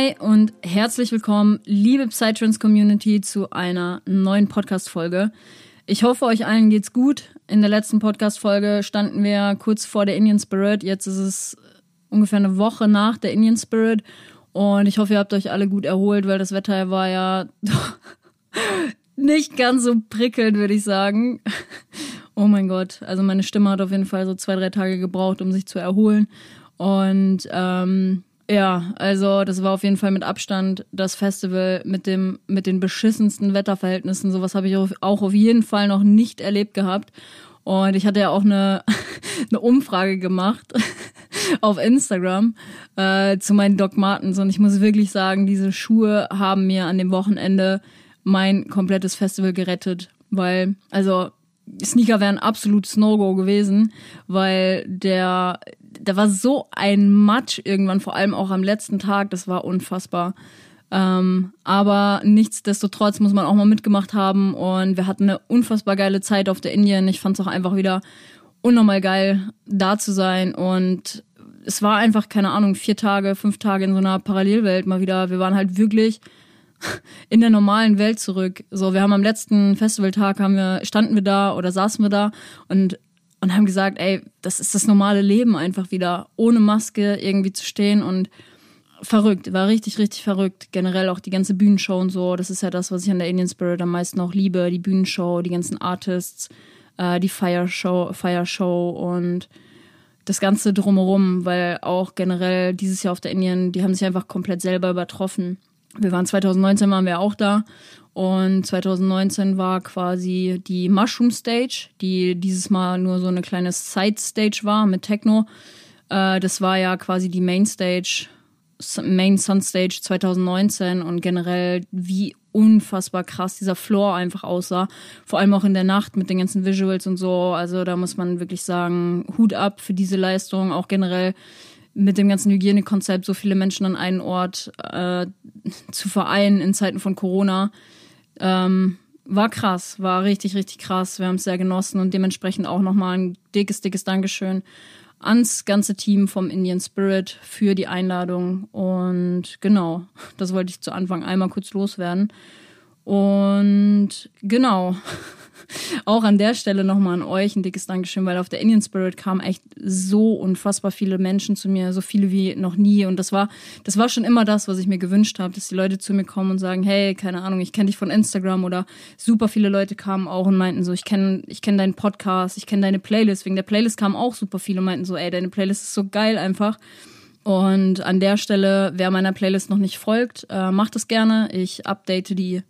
Hi und herzlich willkommen, liebe Psytrance Community, zu einer neuen Podcast-Folge. Ich hoffe, euch allen geht's gut. In der letzten Podcast-Folge standen wir kurz vor der Indian Spirit. Jetzt ist es ungefähr eine Woche nach der Indian Spirit. Und ich hoffe, ihr habt euch alle gut erholt, weil das Wetter war ja nicht ganz so prickelnd, würde ich sagen. Oh mein Gott. Also meine Stimme hat auf jeden Fall so zwei, drei Tage gebraucht, um sich zu erholen. Und ähm, ja, also das war auf jeden Fall mit Abstand das Festival mit dem mit den beschissensten Wetterverhältnissen. Sowas habe ich auch auf jeden Fall noch nicht erlebt gehabt. Und ich hatte ja auch eine, eine Umfrage gemacht auf Instagram äh, zu meinen Doc Martens. Und ich muss wirklich sagen, diese Schuhe haben mir an dem Wochenende mein komplettes Festival gerettet. Weil, also Sneaker wären absolutes No-Go gewesen, weil der da war so ein Matsch irgendwann, vor allem auch am letzten Tag, das war unfassbar. Ähm, aber nichtsdestotrotz muss man auch mal mitgemacht haben und wir hatten eine unfassbar geile Zeit auf der Indien. Ich fand es auch einfach wieder unnormal geil, da zu sein und es war einfach, keine Ahnung, vier Tage, fünf Tage in so einer Parallelwelt mal wieder. Wir waren halt wirklich in der normalen Welt zurück. So, wir haben am letzten Festivaltag haben wir, standen wir da oder saßen wir da und und haben gesagt, ey, das ist das normale Leben einfach wieder, ohne Maske irgendwie zu stehen und verrückt, war richtig, richtig verrückt. Generell auch die ganze Bühnenshow und so, das ist ja das, was ich an der Indian Spirit am meisten auch liebe, die Bühnenshow, die ganzen Artists, äh, die Fire Show, Fire Show und das Ganze drumherum, weil auch generell dieses Jahr auf der Indien, die haben sich einfach komplett selber übertroffen. Wir waren 2019 waren wir auch da und 2019 war quasi die Mushroom Stage, die dieses Mal nur so eine kleine Side Stage war mit Techno. Äh, das war ja quasi die Main Stage, Main Sun Stage 2019 und generell wie unfassbar krass dieser Floor einfach aussah. Vor allem auch in der Nacht mit den ganzen Visuals und so. Also da muss man wirklich sagen, Hut ab für diese Leistung. Auch generell mit dem ganzen Hygienekonzept so viele Menschen an einen Ort äh, zu vereinen in Zeiten von Corona ähm, war krass, war richtig, richtig krass. Wir haben es sehr genossen und dementsprechend auch nochmal ein dickes, dickes Dankeschön ans ganze Team vom Indian Spirit für die Einladung. Und genau, das wollte ich zu Anfang einmal kurz loswerden. Und genau, auch an der Stelle nochmal an euch ein dickes Dankeschön, weil auf der Indian Spirit kamen echt so unfassbar viele Menschen zu mir, so viele wie noch nie. Und das war, das war schon immer das, was ich mir gewünscht habe, dass die Leute zu mir kommen und sagen, hey, keine Ahnung, ich kenne dich von Instagram oder super viele Leute kamen auch und meinten so, ich kenne ich kenn deinen Podcast, ich kenne deine Playlist. Wegen der Playlist kamen auch super viele und meinten so, ey, deine Playlist ist so geil einfach. Und an der Stelle, wer meiner Playlist noch nicht folgt, äh, macht es gerne. Ich update die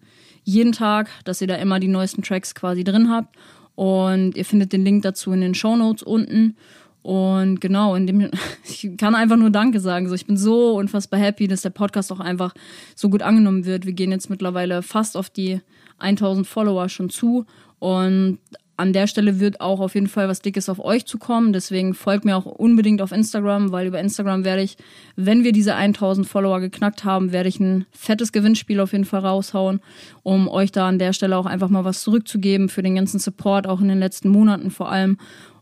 jeden Tag, dass ihr da immer die neuesten Tracks quasi drin habt. Und ihr findet den Link dazu in den Show Notes unten. Und genau, in dem, ich kann einfach nur Danke sagen. So, ich bin so unfassbar happy, dass der Podcast auch einfach so gut angenommen wird. Wir gehen jetzt mittlerweile fast auf die 1000 Follower schon zu. Und an der Stelle wird auch auf jeden Fall was Dickes auf euch zukommen. Deswegen folgt mir auch unbedingt auf Instagram, weil über Instagram werde ich, wenn wir diese 1000 Follower geknackt haben, werde ich ein fettes Gewinnspiel auf jeden Fall raushauen, um euch da an der Stelle auch einfach mal was zurückzugeben für den ganzen Support, auch in den letzten Monaten vor allem.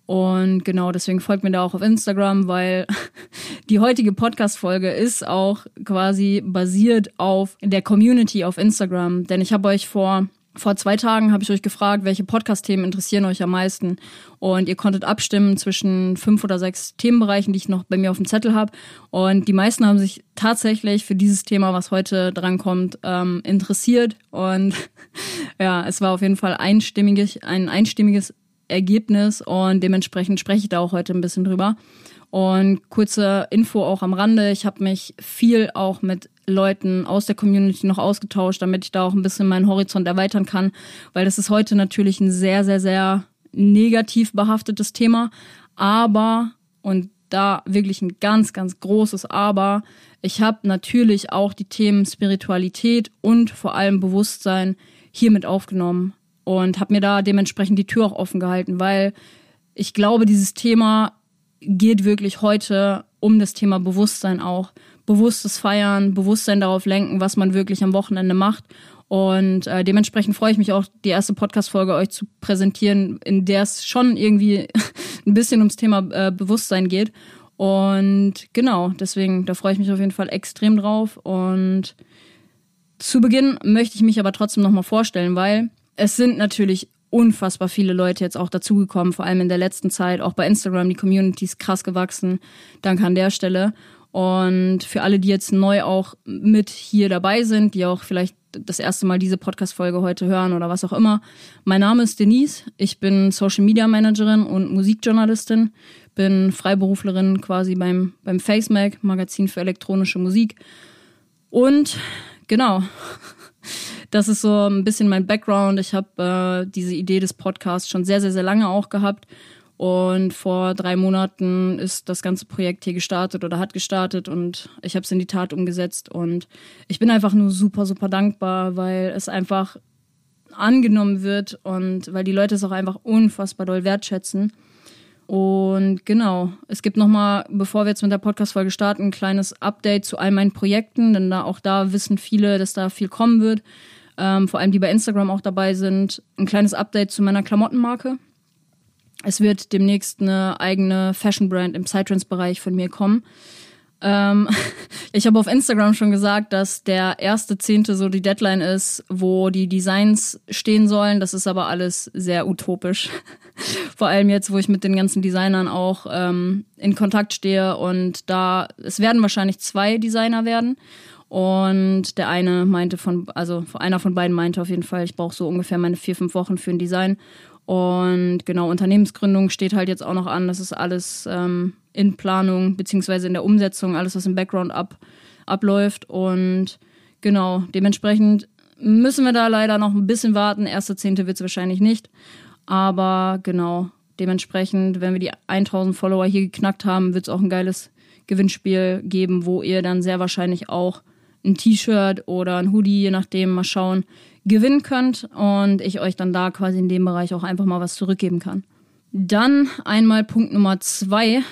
Und genau, deswegen folgt mir da auch auf Instagram, weil die heutige Podcast-Folge ist auch quasi basiert auf der Community auf Instagram. Denn ich habe euch vor vor zwei Tagen habe ich euch gefragt, welche Podcast-Themen interessieren euch am meisten. Und ihr konntet abstimmen zwischen fünf oder sechs Themenbereichen, die ich noch bei mir auf dem Zettel habe. Und die meisten haben sich tatsächlich für dieses Thema, was heute drankommt, ähm, interessiert. Und ja, es war auf jeden Fall einstimmig, ein einstimmiges Ergebnis und dementsprechend spreche ich da auch heute ein bisschen drüber. Und kurze Info auch am Rande. Ich habe mich viel auch mit Leuten aus der Community noch ausgetauscht, damit ich da auch ein bisschen meinen Horizont erweitern kann, weil das ist heute natürlich ein sehr, sehr, sehr negativ behaftetes Thema. Aber, und da wirklich ein ganz, ganz großes Aber, ich habe natürlich auch die Themen Spiritualität und vor allem Bewusstsein hiermit aufgenommen und habe mir da dementsprechend die Tür auch offen gehalten, weil ich glaube, dieses Thema geht wirklich heute um das Thema Bewusstsein auch. Bewusstes Feiern, Bewusstsein darauf lenken, was man wirklich am Wochenende macht. Und äh, dementsprechend freue ich mich auch, die erste Podcast-Folge euch zu präsentieren, in der es schon irgendwie ein bisschen ums Thema äh, Bewusstsein geht. Und genau, deswegen, da freue ich mich auf jeden Fall extrem drauf. Und zu Beginn möchte ich mich aber trotzdem nochmal vorstellen, weil es sind natürlich unfassbar viele Leute jetzt auch dazugekommen, vor allem in der letzten Zeit, auch bei Instagram, die Community ist krass gewachsen. Danke an der Stelle. Und für alle, die jetzt neu auch mit hier dabei sind, die auch vielleicht das erste Mal diese Podcast-Folge heute hören oder was auch immer. Mein Name ist Denise. Ich bin Social Media Managerin und Musikjournalistin. Bin Freiberuflerin quasi beim, beim FaceMac, Magazin für elektronische Musik. Und genau, das ist so ein bisschen mein Background. Ich habe äh, diese Idee des Podcasts schon sehr, sehr, sehr lange auch gehabt. Und vor drei Monaten ist das ganze Projekt hier gestartet oder hat gestartet und ich habe es in die Tat umgesetzt. Und ich bin einfach nur super, super dankbar, weil es einfach angenommen wird und weil die Leute es auch einfach unfassbar doll wertschätzen. Und genau, es gibt nochmal, bevor wir jetzt mit der Podcast-Folge starten, ein kleines Update zu all meinen Projekten, denn da auch da wissen viele, dass da viel kommen wird ähm, vor allem die bei Instagram auch dabei sind, ein kleines Update zu meiner Klamottenmarke. Es wird demnächst eine eigene Fashion-Brand im Psytrance-Bereich von mir kommen. Ähm, ich habe auf Instagram schon gesagt, dass der erste Zehnte so die Deadline ist, wo die Designs stehen sollen. Das ist aber alles sehr utopisch. Vor allem jetzt, wo ich mit den ganzen Designern auch ähm, in Kontakt stehe und da es werden wahrscheinlich zwei Designer werden und der eine meinte von, also einer von beiden meinte auf jeden Fall, ich brauche so ungefähr meine vier, fünf Wochen für ein Design. Und genau, Unternehmensgründung steht halt jetzt auch noch an. Das ist alles ähm, in Planung, beziehungsweise in der Umsetzung, alles, was im Background ab, abläuft. Und genau, dementsprechend müssen wir da leider noch ein bisschen warten. Erste Zehnte wird es wahrscheinlich nicht. Aber genau, dementsprechend, wenn wir die 1000 Follower hier geknackt haben, wird es auch ein geiles Gewinnspiel geben, wo ihr dann sehr wahrscheinlich auch ein T-Shirt oder ein Hoodie, je nachdem, mal schauen, gewinnen könnt und ich euch dann da quasi in dem Bereich auch einfach mal was zurückgeben kann. Dann einmal Punkt Nummer zwei,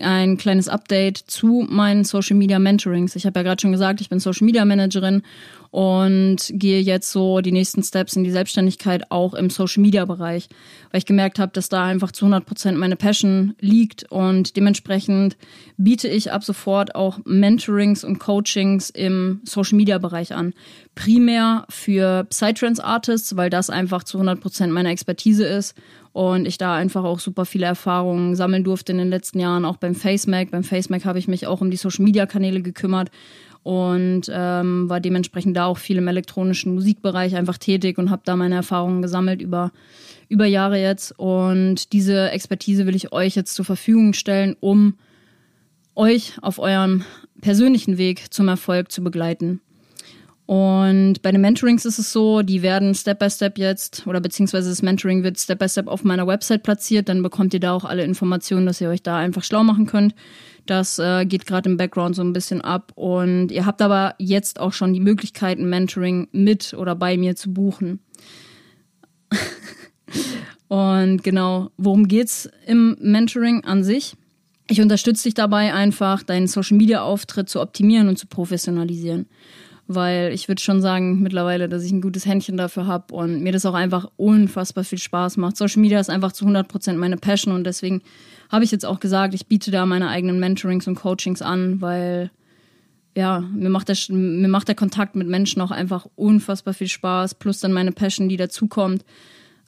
ein kleines Update zu meinen Social Media Mentorings. Ich habe ja gerade schon gesagt, ich bin Social Media Managerin und gehe jetzt so die nächsten Steps in die Selbstständigkeit auch im Social Media Bereich, weil ich gemerkt habe, dass da einfach zu 100 Prozent meine Passion liegt und dementsprechend biete ich ab sofort auch Mentorings und Coachings im Social Media Bereich an. Primär für Psytrance Artists, weil das einfach zu 100 Prozent meine Expertise ist und ich da einfach auch super viele Erfahrungen sammeln durfte in den letzten Jahren, auch beim FaceMac. Beim FaceMac habe ich mich auch um die Social Media Kanäle gekümmert und ähm, war dementsprechend da auch viel im elektronischen Musikbereich einfach tätig und habe da meine Erfahrungen gesammelt über, über Jahre jetzt. Und diese Expertise will ich euch jetzt zur Verfügung stellen, um euch auf eurem persönlichen Weg zum Erfolg zu begleiten. Und bei den Mentorings ist es so, die werden Step by Step jetzt, oder beziehungsweise das Mentoring wird Step by Step auf meiner Website platziert. Dann bekommt ihr da auch alle Informationen, dass ihr euch da einfach schlau machen könnt. Das äh, geht gerade im Background so ein bisschen ab. Und ihr habt aber jetzt auch schon die Möglichkeit, ein Mentoring mit oder bei mir zu buchen. Und genau, worum geht's im Mentoring an sich? Ich unterstütze dich dabei einfach, deinen Social Media Auftritt zu optimieren und zu professionalisieren weil ich würde schon sagen mittlerweile, dass ich ein gutes Händchen dafür habe und mir das auch einfach unfassbar viel Spaß macht. Social Media ist einfach zu 100% meine Passion und deswegen habe ich jetzt auch gesagt, ich biete da meine eigenen Mentorings und Coachings an, weil ja, mir macht, der, mir macht der Kontakt mit Menschen auch einfach unfassbar viel Spaß, plus dann meine Passion, die dazukommt.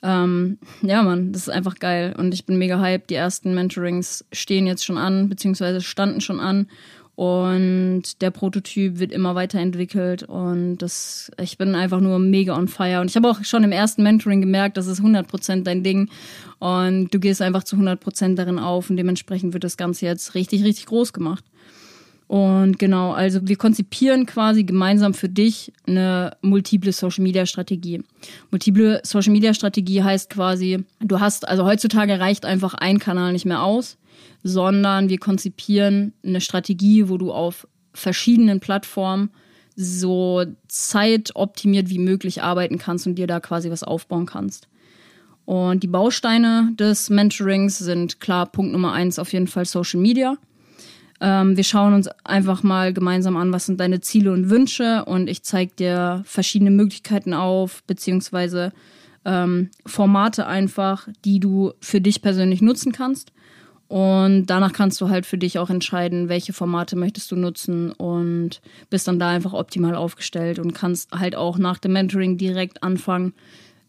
Ähm, ja, Mann, das ist einfach geil und ich bin mega hyped. Die ersten Mentorings stehen jetzt schon an, beziehungsweise standen schon an Und der Prototyp wird immer weiterentwickelt und das, ich bin einfach nur mega on fire. Und ich habe auch schon im ersten Mentoring gemerkt, das ist 100% dein Ding und du gehst einfach zu 100% darin auf und dementsprechend wird das Ganze jetzt richtig, richtig groß gemacht. Und genau, also wir konzipieren quasi gemeinsam für dich eine multiple Social Media Strategie. Multiple Social Media Strategie heißt quasi, du hast, also heutzutage reicht einfach ein Kanal nicht mehr aus, sondern wir konzipieren eine Strategie, wo du auf verschiedenen Plattformen so zeitoptimiert wie möglich arbeiten kannst und dir da quasi was aufbauen kannst. Und die Bausteine des Mentorings sind klar, Punkt Nummer eins auf jeden Fall Social Media. Ähm, wir schauen uns einfach mal gemeinsam an, was sind deine Ziele und Wünsche und ich zeige dir verschiedene Möglichkeiten auf, beziehungsweise ähm, Formate einfach, die du für dich persönlich nutzen kannst. Und danach kannst du halt für dich auch entscheiden, welche Formate möchtest du nutzen und bist dann da einfach optimal aufgestellt und kannst halt auch nach dem Mentoring direkt anfangen,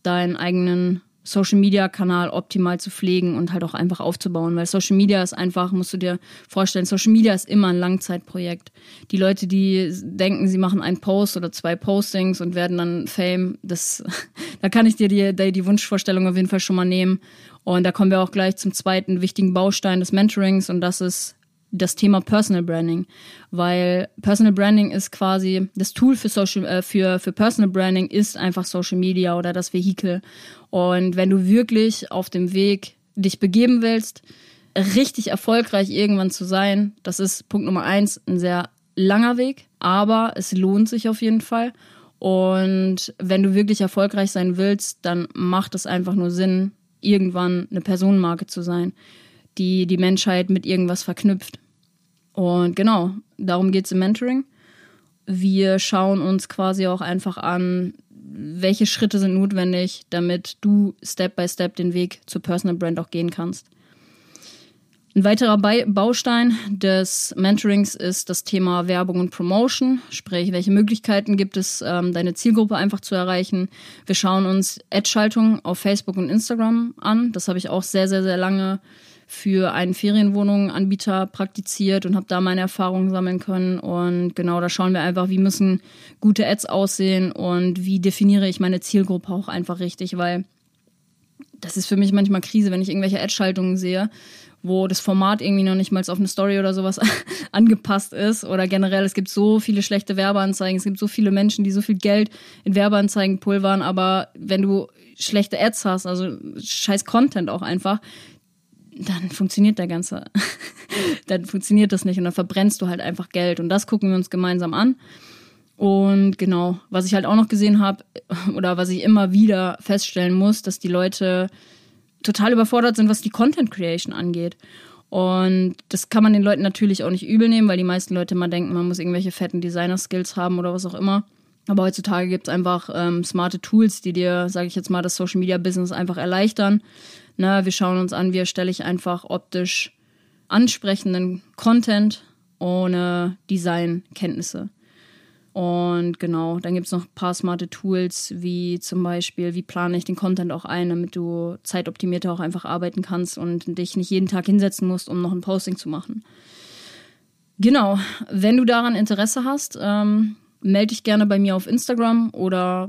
deinen eigenen Social Media Kanal optimal zu pflegen und halt auch einfach aufzubauen, weil Social Media ist einfach, musst du dir vorstellen, Social Media ist immer ein Langzeitprojekt. Die Leute, die denken, sie machen einen Post oder zwei Postings und werden dann Fame, das, da kann ich dir die, die, die Wunschvorstellung auf jeden Fall schon mal nehmen. Und da kommen wir auch gleich zum zweiten wichtigen Baustein des Mentorings und das ist das Thema Personal Branding, weil Personal Branding ist quasi das Tool für Social äh, für für Personal Branding ist einfach Social Media oder das Vehikel und wenn du wirklich auf dem Weg dich begeben willst, richtig erfolgreich irgendwann zu sein, das ist Punkt Nummer eins, ein sehr langer Weg, aber es lohnt sich auf jeden Fall. Und wenn du wirklich erfolgreich sein willst, dann macht es einfach nur Sinn, irgendwann eine Personenmarke zu sein die die Menschheit mit irgendwas verknüpft. Und genau, darum geht es im Mentoring. Wir schauen uns quasi auch einfach an, welche Schritte sind notwendig, damit du Step by Step den Weg zur Personal Brand auch gehen kannst. Ein weiterer Baustein des Mentorings ist das Thema Werbung und Promotion, sprich, welche Möglichkeiten gibt es, ähm, deine Zielgruppe einfach zu erreichen. Wir schauen uns Ad-Schaltung auf Facebook und Instagram an. Das habe ich auch sehr, sehr, sehr lange für einen Ferienwohnungsanbieter praktiziert und habe da meine Erfahrungen sammeln können. Und genau, da schauen wir einfach, wie müssen gute Ads aussehen und wie definiere ich meine Zielgruppe auch einfach richtig, weil das ist für mich manchmal Krise, wenn ich irgendwelche Ad-Schaltungen sehe, wo das Format irgendwie noch nicht mal auf eine Story oder sowas angepasst ist. Oder generell, es gibt so viele schlechte Werbeanzeigen, es gibt so viele Menschen, die so viel Geld in Werbeanzeigen pulvern, aber wenn du schlechte Ads hast, also scheiß Content auch einfach, dann funktioniert der ganze, dann funktioniert das nicht und dann verbrennst du halt einfach Geld und das gucken wir uns gemeinsam an. Und genau, was ich halt auch noch gesehen habe oder was ich immer wieder feststellen muss, dass die Leute total überfordert sind, was die Content Creation angeht. Und das kann man den Leuten natürlich auch nicht übel nehmen, weil die meisten Leute immer denken, man muss irgendwelche fetten Designer-Skills haben oder was auch immer. Aber heutzutage gibt es einfach ähm, smarte Tools, die dir, sage ich jetzt mal, das Social Media Business einfach erleichtern. Ne, wir schauen uns an, wie erstelle ich einfach optisch ansprechenden Content ohne Designkenntnisse. Und genau, dann gibt es noch ein paar smarte Tools, wie zum Beispiel, wie plane ich den Content auch ein, damit du zeitoptimierter auch einfach arbeiten kannst und dich nicht jeden Tag hinsetzen musst, um noch ein Posting zu machen. Genau, wenn du daran Interesse hast, ähm, melde dich gerne bei mir auf Instagram oder,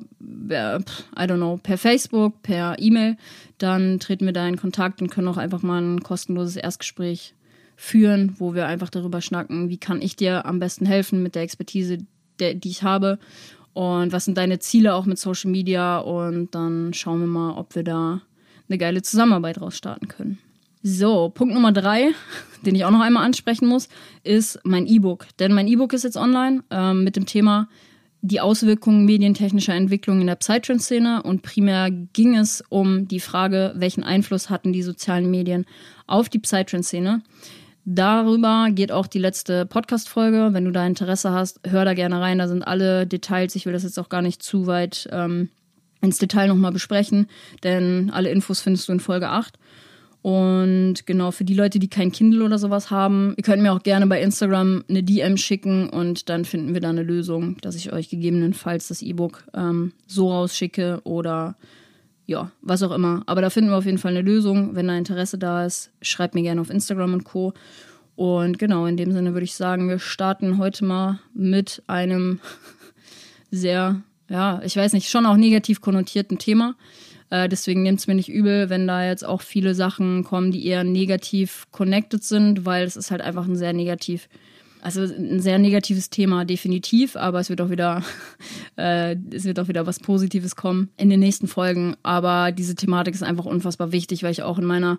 äh, I don't know, per Facebook, per E-Mail. Dann treten wir da in Kontakt und können auch einfach mal ein kostenloses Erstgespräch führen, wo wir einfach darüber schnacken, wie kann ich dir am besten helfen mit der Expertise, der, die ich habe und was sind deine Ziele auch mit Social Media und dann schauen wir mal, ob wir da eine geile Zusammenarbeit raus starten können. So, Punkt Nummer drei, den ich auch noch einmal ansprechen muss, ist mein E-Book. Denn mein E-Book ist jetzt online ähm, mit dem Thema die Auswirkungen medientechnischer Entwicklung in der Psytrance-Szene und primär ging es um die Frage, welchen Einfluss hatten die sozialen Medien auf die Psytrance-Szene. Darüber geht auch die letzte Podcast-Folge. Wenn du da Interesse hast, hör da gerne rein. Da sind alle Details. Ich will das jetzt auch gar nicht zu weit ähm, ins Detail nochmal besprechen, denn alle Infos findest du in Folge 8. Und genau, für die Leute, die kein Kindle oder sowas haben, ihr könnt mir auch gerne bei Instagram eine DM schicken und dann finden wir da eine Lösung, dass ich euch gegebenenfalls das E-Book ähm, so rausschicke oder ja, was auch immer. Aber da finden wir auf jeden Fall eine Lösung. Wenn da Interesse da ist, schreibt mir gerne auf Instagram und Co. Und genau, in dem Sinne würde ich sagen, wir starten heute mal mit einem sehr, ja, ich weiß nicht, schon auch negativ konnotierten Thema. Äh, deswegen nehmt es mir nicht übel, wenn da jetzt auch viele Sachen kommen, die eher negativ connected sind, weil es ist halt einfach ein sehr negativ, also ein sehr negatives Thema, definitiv, aber es wird auch wieder, äh, es wird auch wieder was Positives kommen in den nächsten Folgen. Aber diese Thematik ist einfach unfassbar wichtig, weil ich auch in meiner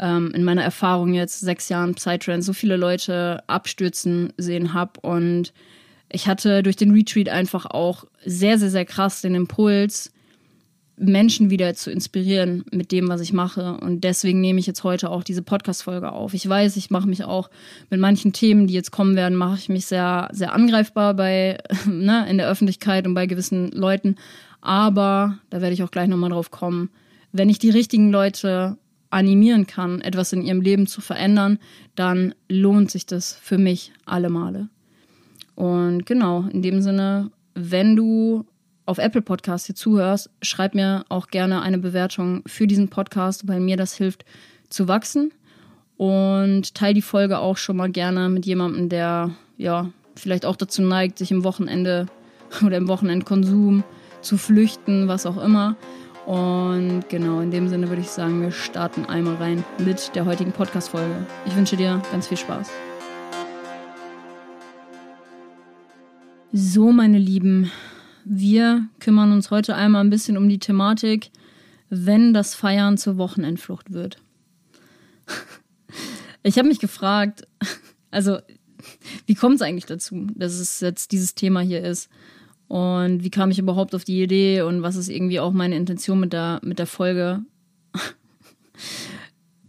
ähm, in meiner Erfahrung jetzt sechs Jahren Psytrance so viele Leute abstürzen sehen habe und ich hatte durch den Retreat einfach auch sehr, sehr, sehr krass den Impuls, Menschen wieder zu inspirieren mit dem, was ich mache. Und deswegen nehme ich jetzt heute auch diese Podcast-Folge auf. Ich weiß, ich mache mich auch mit manchen Themen, die jetzt kommen werden, mache ich mich sehr, sehr angreifbar bei, ne, in der Öffentlichkeit und bei gewissen Leuten. Aber, da werde ich auch gleich nochmal drauf kommen, wenn ich die richtigen Leute animieren kann, etwas in ihrem Leben zu verändern, dann lohnt sich das für mich alle Male. Und genau, in dem Sinne, wenn du auf Apple Podcast hier zuhörst, schreib mir auch gerne eine Bewertung für diesen Podcast, weil mir das hilft zu wachsen. Und teile die Folge auch schon mal gerne mit jemandem, der ja vielleicht auch dazu neigt, sich im Wochenende oder im Wochenendkonsum zu flüchten, was auch immer. Und genau, in dem Sinne würde ich sagen, wir starten einmal rein mit der heutigen Podcast-Folge. Ich wünsche dir ganz viel Spaß. So, meine Lieben, wir kümmern uns heute einmal ein bisschen um die Thematik, wenn das Feiern zur Wochenendflucht wird. Ich habe mich gefragt, also wie kommt es eigentlich dazu, dass es jetzt dieses Thema hier ist? Und wie kam ich überhaupt auf die Idee und was ist irgendwie auch meine Intention mit der, mit der Folge?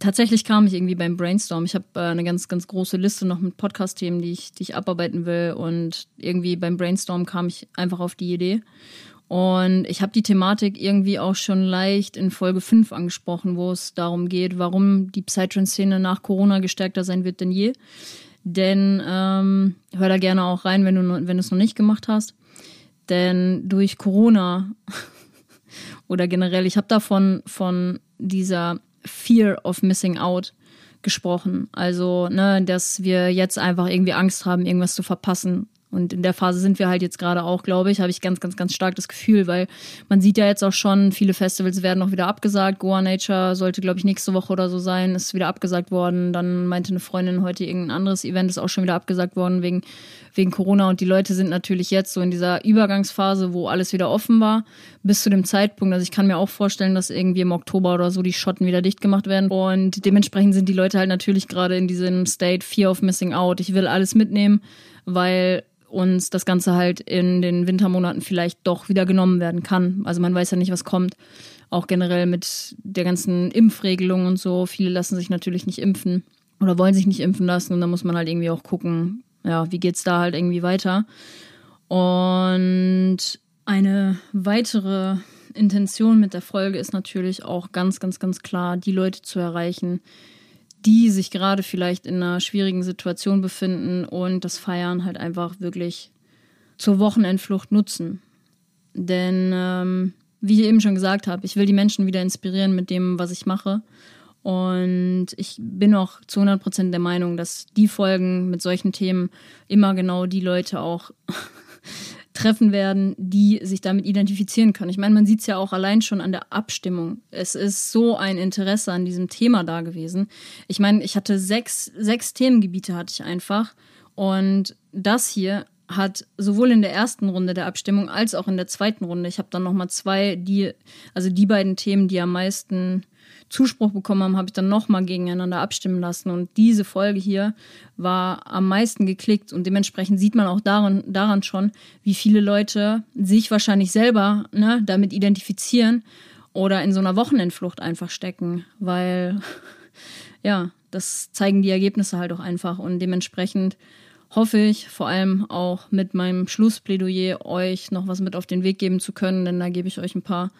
Tatsächlich kam ich irgendwie beim Brainstorm. Ich habe äh, eine ganz, ganz große Liste noch mit Podcast-Themen, die ich, die ich abarbeiten will. Und irgendwie beim Brainstorm kam ich einfach auf die Idee. Und ich habe die Thematik irgendwie auch schon leicht in Folge 5 angesprochen, wo es darum geht, warum die Psytrance-Szene nach Corona gestärkter sein wird denn je. Denn ähm, hör da gerne auch rein, wenn du wenn du es noch nicht gemacht hast. Denn durch Corona oder generell, ich habe davon von dieser Fear of Missing Out gesprochen. Also, ne, dass wir jetzt einfach irgendwie Angst haben, irgendwas zu verpassen. Und in der Phase sind wir halt jetzt gerade auch, glaube ich, habe ich ganz, ganz, ganz stark das Gefühl, weil man sieht ja jetzt auch schon, viele Festivals werden auch wieder abgesagt. Goa Nature sollte, glaube ich, nächste Woche oder so sein, ist wieder abgesagt worden. Dann meinte eine Freundin heute, irgendein anderes Event ist auch schon wieder abgesagt worden wegen, wegen Corona. Und die Leute sind natürlich jetzt so in dieser Übergangsphase, wo alles wieder offen war, bis zu dem Zeitpunkt. Also ich kann mir auch vorstellen, dass irgendwie im Oktober oder so die Schotten wieder dicht gemacht werden. Und dementsprechend sind die Leute halt natürlich gerade in diesem State Fear of Missing Out. Ich will alles mitnehmen, weil uns das Ganze halt in den Wintermonaten vielleicht doch wieder genommen werden kann. Also man weiß ja nicht, was kommt. Auch generell mit der ganzen Impfregelung und so. Viele lassen sich natürlich nicht impfen oder wollen sich nicht impfen lassen und da muss man halt irgendwie auch gucken, ja, wie geht's da halt irgendwie weiter. Und eine weitere Intention mit der Folge ist natürlich auch ganz, ganz, ganz klar, die Leute zu erreichen, die sich gerade vielleicht in einer schwierigen Situation befinden und das Feiern halt einfach wirklich zur Wochenendflucht nutzen. Denn, ähm, wie ich eben schon gesagt habe, ich will die Menschen wieder inspirieren mit dem, was ich mache. Und ich bin auch zu 100 Prozent der Meinung, dass die Folgen mit solchen Themen immer genau die Leute auch treffen werden, die sich damit identifizieren können. Ich meine, man sieht es ja auch allein schon an der Abstimmung. Es ist so ein Interesse an diesem Thema da gewesen. Ich meine, ich hatte sechs, sechs Themengebiete hatte ich einfach. Und das hier hat sowohl in der ersten Runde der Abstimmung als auch in der zweiten Runde, ich habe dann nochmal zwei, die, also die beiden Themen, die am meisten Zuspruch bekommen haben, habe ich dann nochmal gegeneinander abstimmen lassen. Und diese Folge hier war am meisten geklickt und dementsprechend sieht man auch daran, daran schon, wie viele Leute sich wahrscheinlich selber ne, damit identifizieren oder in so einer Wochenendflucht einfach stecken, weil ja, das zeigen die Ergebnisse halt auch einfach und dementsprechend hoffe ich vor allem auch mit meinem Schlussplädoyer euch noch was mit auf den Weg geben zu können, denn da gebe ich euch ein paar,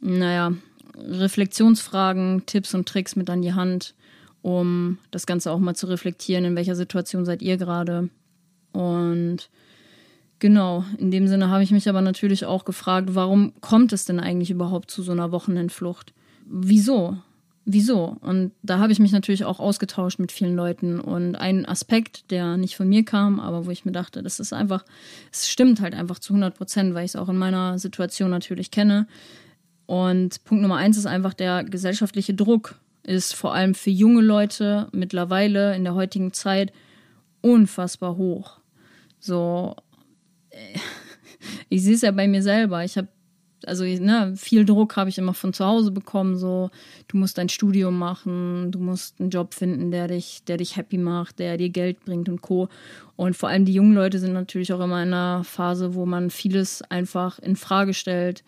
naja, Reflexionsfragen, Tipps und Tricks mit an die Hand, um das Ganze auch mal zu reflektieren, in welcher Situation seid ihr gerade. Und genau, in dem Sinne habe ich mich aber natürlich auch gefragt, warum kommt es denn eigentlich überhaupt zu so einer Wochenendflucht? Wieso? Wieso? Und da habe ich mich natürlich auch ausgetauscht mit vielen Leuten. Und ein Aspekt, der nicht von mir kam, aber wo ich mir dachte, das ist einfach, es stimmt halt einfach zu 100 Prozent, weil ich es auch in meiner Situation natürlich kenne. Und Punkt Nummer eins ist einfach der gesellschaftliche Druck ist vor allem für junge Leute mittlerweile in der heutigen Zeit unfassbar hoch. So, ich sehe es ja bei mir selber. Ich habe also ne, viel Druck habe ich immer von zu Hause bekommen. So, du musst dein Studium machen, du musst einen Job finden, der dich, der dich happy macht, der dir Geld bringt und co. Und vor allem die jungen Leute sind natürlich auch immer in einer Phase, wo man vieles einfach in Frage stellt.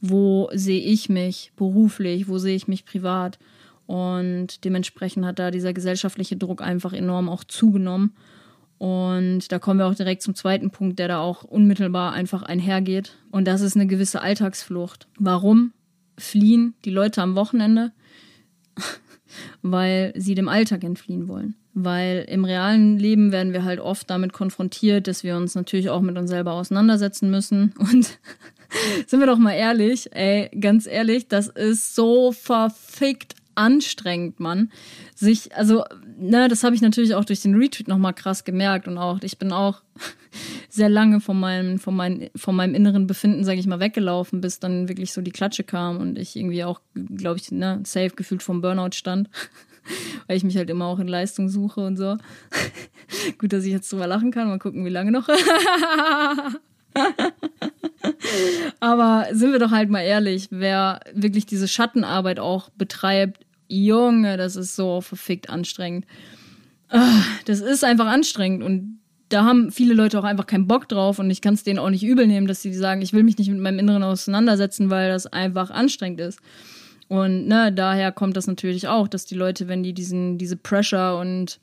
Wo sehe ich mich beruflich? Wo sehe ich mich privat? Und dementsprechend hat da dieser gesellschaftliche Druck einfach enorm auch zugenommen. Und da kommen wir auch direkt zum zweiten Punkt, der da auch unmittelbar einfach einhergeht. Und das ist eine gewisse Alltagsflucht. Warum fliehen die Leute am Wochenende? Weil sie dem Alltag entfliehen wollen. Weil im realen Leben werden wir halt oft damit konfrontiert, dass wir uns natürlich auch mit uns selber auseinandersetzen müssen. Und sind wir doch mal ehrlich, ey, ganz ehrlich, das ist so verfickt anstrengend, Mann. Sich, also, ne, das habe ich natürlich auch durch den Retweet nochmal krass gemerkt und auch, ich bin auch sehr lange von meinem, von meinem, von meinem inneren Befinden, sage ich mal, weggelaufen, bis dann wirklich so die Klatsche kam und ich irgendwie auch, glaube ich, ne, safe gefühlt vom Burnout stand. Weil ich mich halt immer auch in Leistung suche und so. Gut, dass ich jetzt drüber lachen kann. Mal gucken, wie lange noch. Aber sind wir doch halt mal ehrlich, wer wirklich diese Schattenarbeit auch betreibt, Junge, das ist so verfickt anstrengend. Ah, das ist einfach anstrengend und da haben viele Leute auch einfach keinen Bock drauf und ich kann es denen auch nicht übel nehmen, dass sie sagen, ich will mich nicht mit meinem Inneren auseinandersetzen, weil das einfach anstrengend ist. Und ne, daher kommt das natürlich auch, dass die Leute, wenn die diesen, diese Pressure und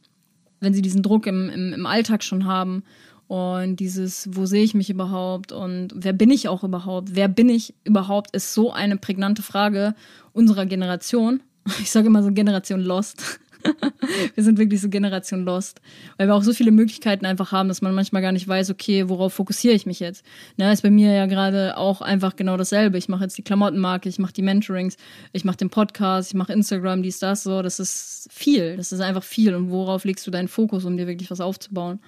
wenn sie diesen Druck im, im, im Alltag schon haben und dieses, wo sehe ich mich überhaupt und wer bin ich auch überhaupt? Wer bin ich überhaupt, ist so eine prägnante Frage unserer Generation. Ich sage immer so Generation Lost. wir sind wirklich so Generation Lost, weil wir auch so viele Möglichkeiten einfach haben, dass man manchmal gar nicht weiß, okay, worauf fokussiere ich mich jetzt. Na, ist bei mir ja gerade auch einfach genau dasselbe. Ich mache jetzt die Klamottenmarke, ich mache die Mentorings, ich mache den Podcast, ich mache Instagram, dies, das, so. Das ist viel. Das ist einfach viel. Und worauf legst du deinen Fokus, um dir wirklich was aufzubauen?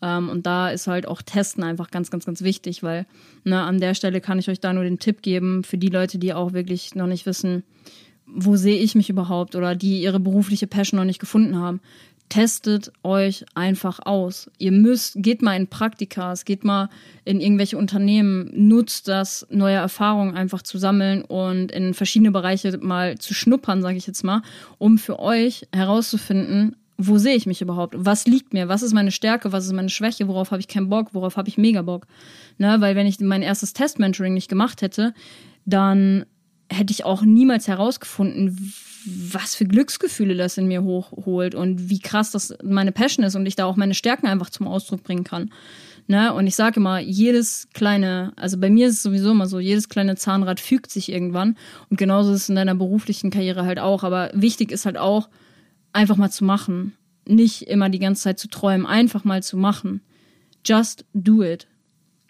Ähm, und da ist halt auch Testen einfach ganz, ganz, ganz wichtig, weil ne, an der Stelle kann ich euch da nur den Tipp geben für die Leute, die auch wirklich noch nicht wissen, wo sehe ich mich überhaupt oder die ihre berufliche Passion noch nicht gefunden haben. Testet euch einfach aus. Ihr müsst, geht mal in Praktikas, geht mal in irgendwelche Unternehmen, nutzt das, neue Erfahrungen einfach zu sammeln und in verschiedene Bereiche mal zu schnuppern, sage ich jetzt mal, um für euch herauszufinden, wo sehe ich mich überhaupt? Was liegt mir? Was ist meine Stärke? Was ist meine Schwäche? Worauf habe ich keinen Bock? Worauf habe ich mega Bock? Ne? Weil wenn ich mein erstes Test-Mentoring nicht gemacht hätte, dann hätte ich auch niemals herausgefunden, was für Glücksgefühle das in mir hochholt und wie krass das meine Passion ist und ich da auch meine Stärken einfach zum Ausdruck bringen kann. Ne? Und ich sage immer, jedes kleine, also bei mir ist es sowieso immer so, jedes kleine Zahnrad fügt sich irgendwann. Und genauso ist es in deiner beruflichen Karriere halt auch. Aber wichtig ist halt auch, einfach mal zu machen. Nicht immer die ganze Zeit zu träumen, einfach mal zu machen. Just do it.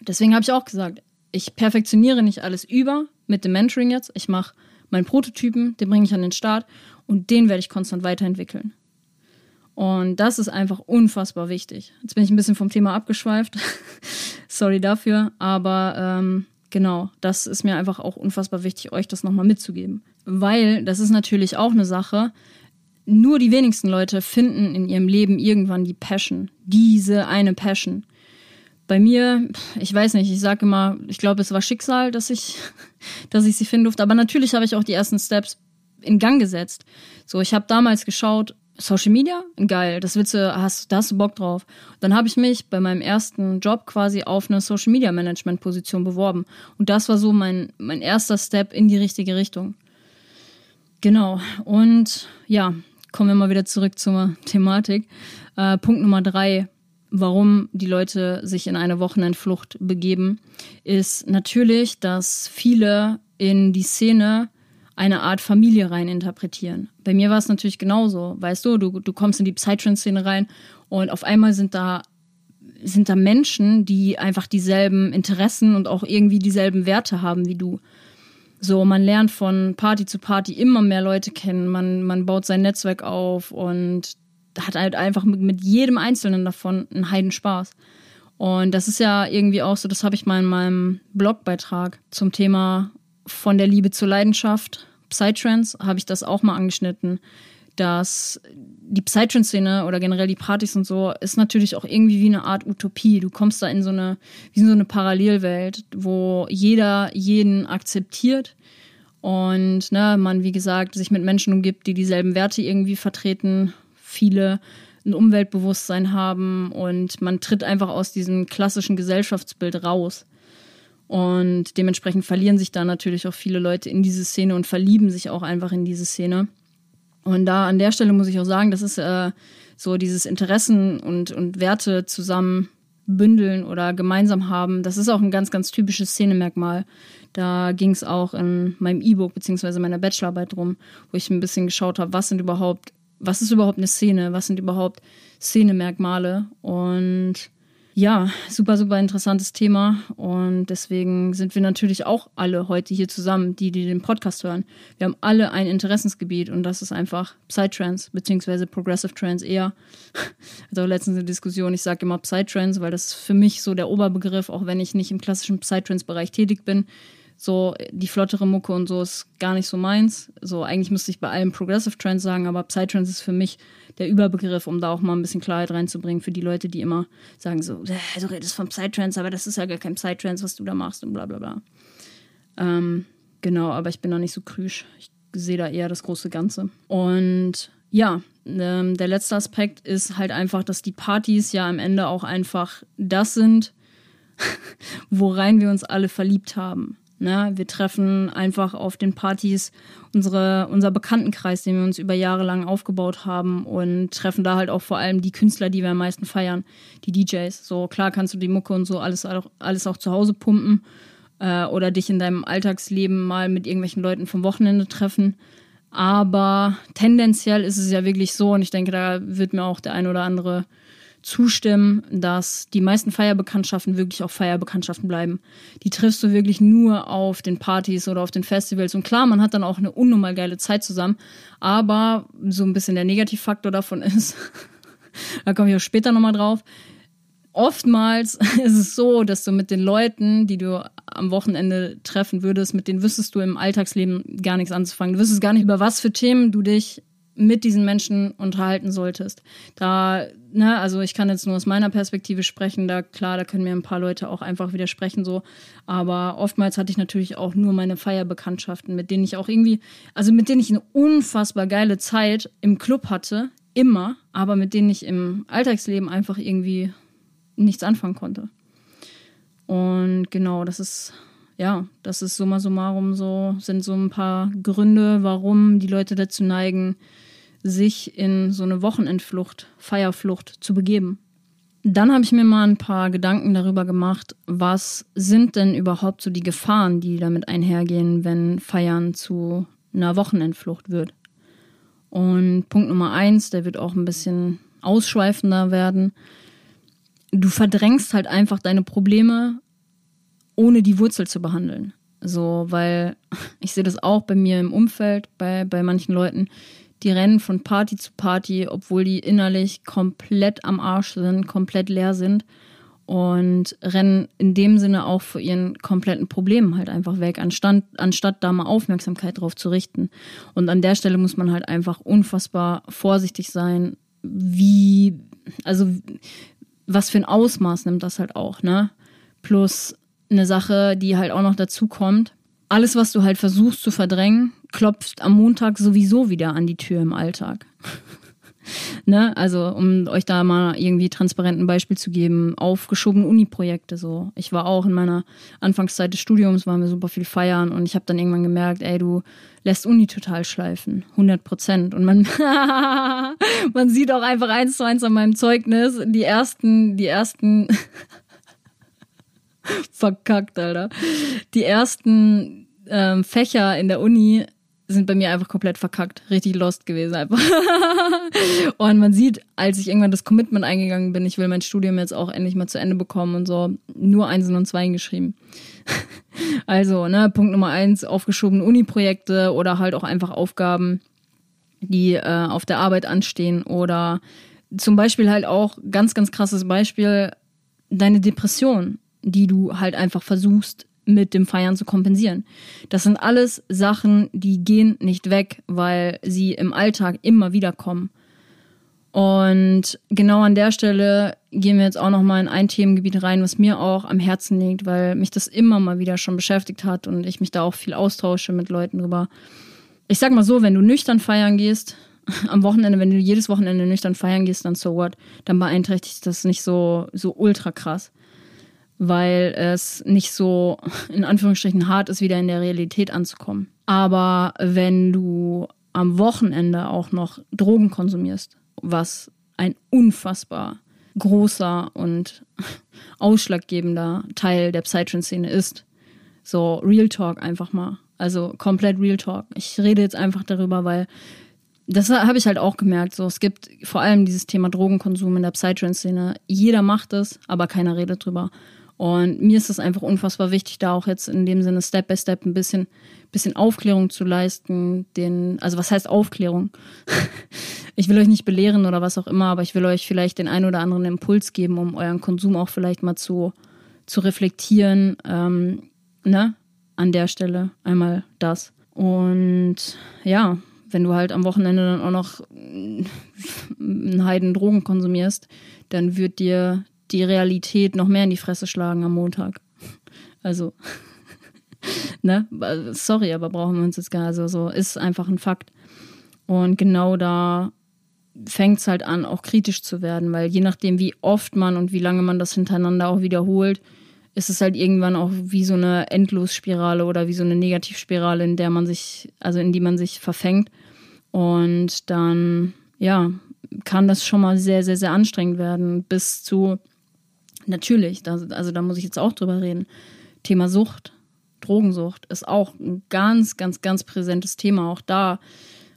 Deswegen habe ich auch gesagt, ich perfektioniere nicht alles über mit dem Mentoring jetzt. Ich mache meinen Prototypen, den bringe ich an den Start und den werde ich konstant weiterentwickeln. Und das ist einfach unfassbar wichtig. Jetzt bin ich ein bisschen vom Thema abgeschweift. Sorry dafür. Aber ähm, genau, das ist mir einfach auch unfassbar wichtig, euch das nochmal mitzugeben. Weil das ist natürlich auch eine Sache, nur die wenigsten Leute finden in ihrem Leben irgendwann die Passion. Diese eine Passion. Bei mir, ich weiß nicht, ich sage immer, ich glaube, es war Schicksal, dass ich, dass ich sie finden durfte. Aber natürlich habe ich auch die ersten Steps in Gang gesetzt. So, ich habe damals geschaut, Social Media, geil, das du, hast, da hast du Bock drauf. Dann habe ich mich bei meinem ersten Job quasi auf eine Social Media Management Position beworben. Und das war so mein, mein erster Step in die richtige Richtung. Genau. Und ja, kommen wir mal wieder zurück zur Thematik. Äh, Punkt Nummer drei, warum die Leute sich in eine Wochenendflucht begeben, ist natürlich, dass viele in die Szene eine Art Familie rein interpretieren. Bei mir war es natürlich genauso. Weißt du, du, du kommst in die Psytrance-Szene rein und auf einmal sind da sind da Menschen, die einfach dieselben Interessen und auch irgendwie dieselben Werte haben wie du. So, man lernt von Party zu Party immer mehr Leute kennen, man, man baut sein Netzwerk auf und hat halt einfach mit, jedem Einzelnen davon einen Heidenspaß. Und das ist ja irgendwie auch so, das habe ich mal in meinem Blogbeitrag zum Thema von der Liebe zur Leidenschaft, Psytrance, habe ich das auch mal angeschnitten, dass die Psytrance-Szene oder generell die Partys und so ist natürlich auch irgendwie wie eine Art Utopie. Du kommst da in so eine, wie so eine Parallelwelt, wo jeder jeden akzeptiert und ne, man, wie gesagt, sich mit Menschen umgibt, die dieselben Werte irgendwie vertreten, viele ein Umweltbewusstsein haben und man tritt einfach aus diesem klassischen Gesellschaftsbild raus. Und dementsprechend verlieren sich da natürlich auch viele Leute in diese Szene und verlieben sich auch einfach in diese Szene. Und da an der Stelle muss ich auch sagen, das ist äh, so dieses Interessen und, und Werte zusammen bündeln oder gemeinsam haben. Das ist auch ein ganz, ganz typisches Szenemerkmal. Da ging es auch in meinem E-Book beziehungsweise meiner Bachelorarbeit drum, wo ich ein bisschen geschaut habe, was sind überhaupt, was ist überhaupt eine Szene, was sind überhaupt Szenemerkmale und ja, super, super interessantes Thema. Und deswegen sind wir natürlich auch alle heute hier zusammen, die, die den Podcast hören. Wir haben alle ein Interessensgebiet und das ist einfach Psytrance beziehungsweise Progressive Trance eher. Also letztens eine Diskussion, ich sage immer Psytrance, weil das ist für mich so der Oberbegriff, auch wenn ich nicht im klassischen Psytrance-Bereich tätig bin. So, die flottere Mucke und so ist gar nicht so meins. So, eigentlich müsste ich bei allem Progressive Trance sagen, aber Psytrance ist für mich der Überbegriff, um da auch mal ein bisschen Klarheit reinzubringen für die Leute, die immer sagen so, äh, du redest von Psytrance, aber das ist ja gar kein Psytrance, was du da machst und bla bla bla. Ähm, genau, aber ich bin da nicht so krüsch. Ich sehe da eher das große Ganze. Und ja, ähm, der letzte Aspekt ist halt einfach, dass die Partys ja am Ende auch einfach das sind, worein wir uns alle verliebt haben. Ne? Wir treffen einfach auf den Partys unsere, unser Bekanntenkreis, den wir uns über Jahre lang aufgebaut haben und treffen da halt auch vor allem die Künstler, die wir am meisten feiern, die DJs. So klar kannst du die Mucke und so alles, alles auch zu Hause pumpen äh, oder dich in deinem Alltagsleben mal mit irgendwelchen Leuten vom Wochenende treffen. Aber tendenziell ist es ja wirklich so, und ich denke, da wird mir auch der ein oder andere zustimmen, dass die meisten Feierbekanntschaften wirklich auch Feierbekanntschaften bleiben. Die triffst du wirklich nur auf den Partys oder auf den Festivals. Und klar, man hat dann auch eine unnormal geile Zeit zusammen. Aber so ein bisschen der Negativfaktor davon ist, da komme ich auch später nochmal drauf, oftmals ist es so, dass du mit den Leuten, die du am Wochenende treffen würdest, mit denen wüsstest du im Alltagsleben gar nichts anzufangen. Du wüsstest gar nicht, über was für Themen du dich mit diesen Menschen unterhalten solltest. Da, ne, also ich kann jetzt nur aus meiner Perspektive sprechen, da klar, da können mir ein paar Leute auch einfach widersprechen so, aber oftmals hatte ich natürlich auch nur meine Feierbekanntschaften, mit denen ich auch irgendwie, also mit denen ich eine unfassbar geile Zeit im Club hatte, immer, aber mit denen ich im Alltagsleben einfach irgendwie nichts anfangen konnte. Und genau, das ist ja, das ist summa summarum so, sind so ein paar Gründe, warum die Leute dazu neigen, sich in so eine Wochenendflucht, Feierflucht zu begeben. Dann habe ich mir mal ein paar Gedanken darüber gemacht, was sind denn überhaupt so die Gefahren, die damit einhergehen, wenn Feiern zu einer Wochenendflucht wird. Und Punkt Nummer eins, der wird auch ein bisschen ausschweifender werden. Du verdrängst halt einfach deine Probleme, ohne die Wurzel zu behandeln. So, weil ich sehe das auch bei mir im Umfeld, bei, bei manchen Leuten, die rennen von Party zu Party, obwohl die innerlich komplett am Arsch sind, komplett leer sind und rennen in dem Sinne auch vor ihren kompletten Problemen halt einfach weg, anstatt, anstatt da mal Aufmerksamkeit drauf zu richten. Und an der Stelle muss man halt einfach unfassbar vorsichtig sein, wie, also was für ein Ausmaß nimmt das halt auch, ne? Plus eine Sache, die halt auch noch dazu kommt, alles, was du halt versuchst zu verdrängen, klopft am Montag sowieso wieder an die Tür im Alltag. ne? Also, um euch da mal irgendwie transparent ein Beispiel zu geben, aufgeschobene Uni-Projekte so. Ich war auch in meiner Anfangszeit des Studiums, waren wir super viel feiern und ich habe dann irgendwann gemerkt, ey, du lässt Uni total schleifen. 100 Prozent. Und man, man sieht auch einfach eins zu eins an meinem Zeugnis, die ersten, die ersten verkackt, Alter. Die ersten ähm, Fächer in der Uni sind bei mir einfach komplett verkackt. Richtig lost gewesen einfach. und man sieht, als ich irgendwann das Commitment eingegangen bin, ich will mein Studium jetzt auch endlich mal zu Ende bekommen und so, nur Einsen und Zweien geschrieben. also, ne, Punkt Nummer eins, aufgeschobene Uni-Projekte oder halt auch einfach Aufgaben, die äh, auf der Arbeit anstehen oder zum Beispiel halt auch ganz, ganz krasses Beispiel, deine Depression, die du halt einfach versuchst mit dem Feiern zu kompensieren. Das sind alles Sachen, die gehen nicht weg, weil sie im Alltag immer wieder kommen. Und genau an der Stelle gehen wir jetzt auch noch mal in ein Themengebiet rein, was mir auch am Herzen liegt, weil mich das immer mal wieder schon beschäftigt hat und ich mich da auch viel austausche mit Leuten drüber. Ich sag mal so, wenn du nüchtern feiern gehst, am Wochenende, wenn du jedes Wochenende nüchtern feiern gehst, dann so what, dann beeinträchtigt das nicht so, so ultra krass weil es nicht so in Anführungsstrichen hart ist, wieder in der Realität anzukommen. Aber wenn du am Wochenende auch noch Drogen konsumierst, was ein unfassbar großer und ausschlaggebender Teil der Psytrance-Szene ist, so Real Talk einfach mal. Also komplett Real Talk. Ich rede jetzt einfach darüber, weil das habe ich halt auch gemerkt. So, es gibt vor allem dieses Thema Drogenkonsum in der Psytrance-Szene. Jeder macht es, aber keiner redet drüber. Und mir ist es einfach unfassbar wichtig, da auch jetzt in dem Sinne Step by Step ein bisschen, bisschen Aufklärung zu leisten. Den, also was heißt Aufklärung? ich will euch nicht belehren oder was auch immer, aber ich will euch vielleicht den einen oder anderen Impuls geben, um euren Konsum auch vielleicht mal zu, zu reflektieren. Ähm, ne? An der Stelle einmal das. Und ja, wenn du halt am Wochenende dann auch noch einen Heiden Drogen konsumierst, dann wird dir die Realität noch mehr in die Fresse schlagen am Montag. Also, ne? Sorry, aber brauchen wir uns jetzt gar also so ist einfach ein Fakt. Und genau da fängt es halt an, auch kritisch zu werden, weil je nachdem, wie oft man und wie lange man das hintereinander auch wiederholt, ist es halt irgendwann auch wie so eine Endlosspirale oder wie so eine Negativspirale, in der man sich, also in die man sich verfängt. Und dann, ja, kann das schon mal sehr, sehr, sehr anstrengend werden, bis zu Natürlich, da, also da muss ich jetzt auch drüber reden. Thema Sucht, Drogensucht ist auch ein ganz, ganz, ganz präsentes Thema. Auch da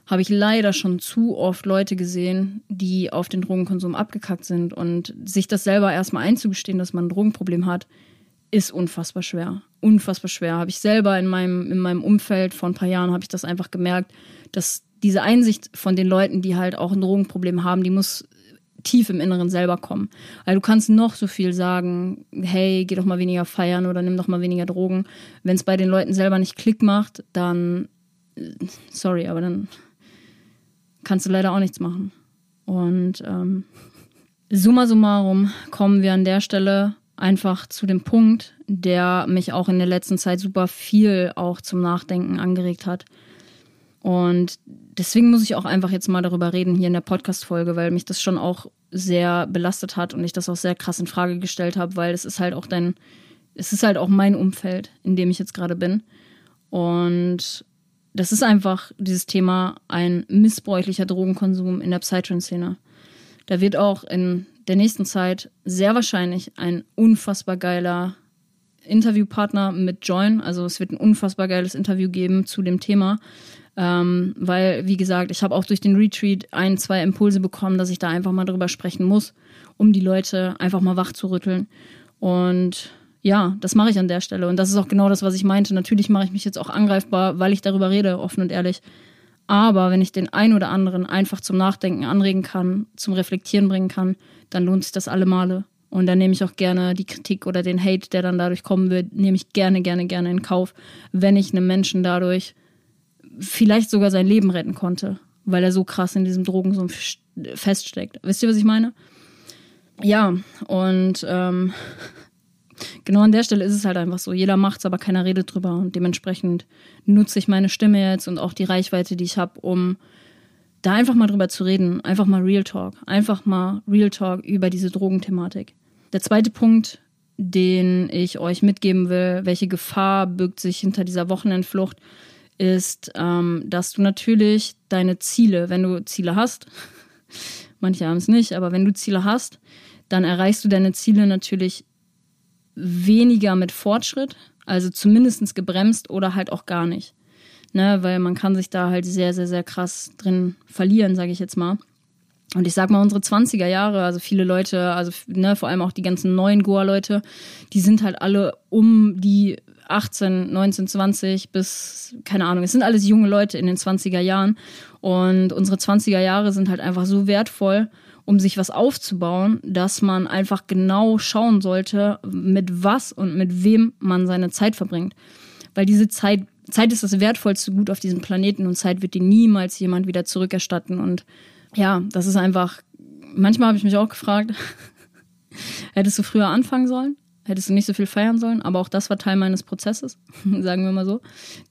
habe ich leider schon zu oft Leute gesehen, die auf den Drogenkonsum abgekackt sind. Und sich das selber erstmal einzugestehen, dass man ein Drogenproblem hat, ist unfassbar schwer. Unfassbar schwer. Habe ich selber in meinem, in meinem Umfeld vor ein paar Jahren habe ich das einfach gemerkt, dass diese Einsicht von den Leuten, die halt auch ein Drogenproblem haben, die muss tief im Inneren selber kommen. Weil du kannst noch so viel sagen, hey, geh doch mal weniger feiern oder nimm doch mal weniger Drogen. Wenn es bei den Leuten selber nicht Klick macht, dann, sorry, aber dann kannst du leider auch nichts machen. Und ähm, summa summarum kommen wir an der Stelle einfach zu dem Punkt, der mich auch in der letzten Zeit super viel auch zum Nachdenken angeregt hat. Und deswegen muss ich auch einfach jetzt mal darüber reden hier in der Podcast-Folge, weil mich das schon auch sehr belastet hat und ich das auch sehr krass in Frage gestellt habe, weil es ist halt auch dein, es ist halt auch mein Umfeld, in dem ich jetzt gerade bin. Und das ist einfach dieses Thema ein missbräuchlicher Drogenkonsum in der Psytrance-Szene. Da wird auch in der nächsten Zeit sehr wahrscheinlich ein unfassbar geiler Interviewpartner mit Join. Also es wird ein unfassbar geiles Interview geben zu dem Thema. Ähm, weil, wie gesagt, ich habe auch durch den Retreat ein, zwei Impulse bekommen, dass ich da einfach mal drüber sprechen muss, um die Leute einfach mal wach zu rütteln. Und ja, das mache ich an der Stelle. Und das ist auch genau das, was ich meinte. Natürlich mache ich mich jetzt auch angreifbar, weil ich darüber rede, offen und ehrlich. Aber wenn ich den einen oder anderen einfach zum Nachdenken anregen kann, zum Reflektieren bringen kann, dann lohnt sich das alle Male. Und dann nehme ich auch gerne die Kritik oder den Hate, der dann dadurch kommen wird, nehme ich gerne, gerne, gerne in Kauf, wenn ich einem Menschen dadurch vielleicht sogar sein Leben retten konnte, weil er so krass in diesem Drogensumpf feststeckt. Wisst ihr, was ich meine? Ja, und ähm, genau an der Stelle ist es halt einfach so. Jeder macht's, aber keiner redet drüber. Und dementsprechend nutze ich meine Stimme jetzt und auch die Reichweite, die ich habe, um da einfach mal drüber zu reden. Einfach mal Real Talk. Einfach mal Real Talk über diese Drogenthematik. Der zweite Punkt, den ich euch mitgeben will, welche Gefahr birgt sich hinter dieser Wochenendflucht, ist, ähm, dass du natürlich deine Ziele, wenn du Ziele hast, manche haben es nicht, aber wenn du Ziele hast, dann erreichst du deine Ziele natürlich weniger mit Fortschritt, also zumindest gebremst oder halt auch gar nicht. ne, weil man kann sich da halt sehr, sehr, sehr krass drin verlieren, sage ich jetzt mal. Und ich sag mal, unsere 20er Jahre, also viele Leute, also ne, vor allem auch die ganzen neuen Goa-Leute, die sind halt alle um die 18, 19, 20 bis, keine Ahnung, es sind alles junge Leute in den 20er Jahren. Und unsere 20er Jahre sind halt einfach so wertvoll, um sich was aufzubauen, dass man einfach genau schauen sollte, mit was und mit wem man seine Zeit verbringt. Weil diese Zeit, Zeit ist das wertvollste Gut auf diesem Planeten und Zeit wird dir niemals jemand wieder zurückerstatten. Und ja, das ist einfach, manchmal habe ich mich auch gefragt, hättest du früher anfangen sollen? Hättest du nicht so viel feiern sollen, aber auch das war Teil meines Prozesses, sagen wir mal so.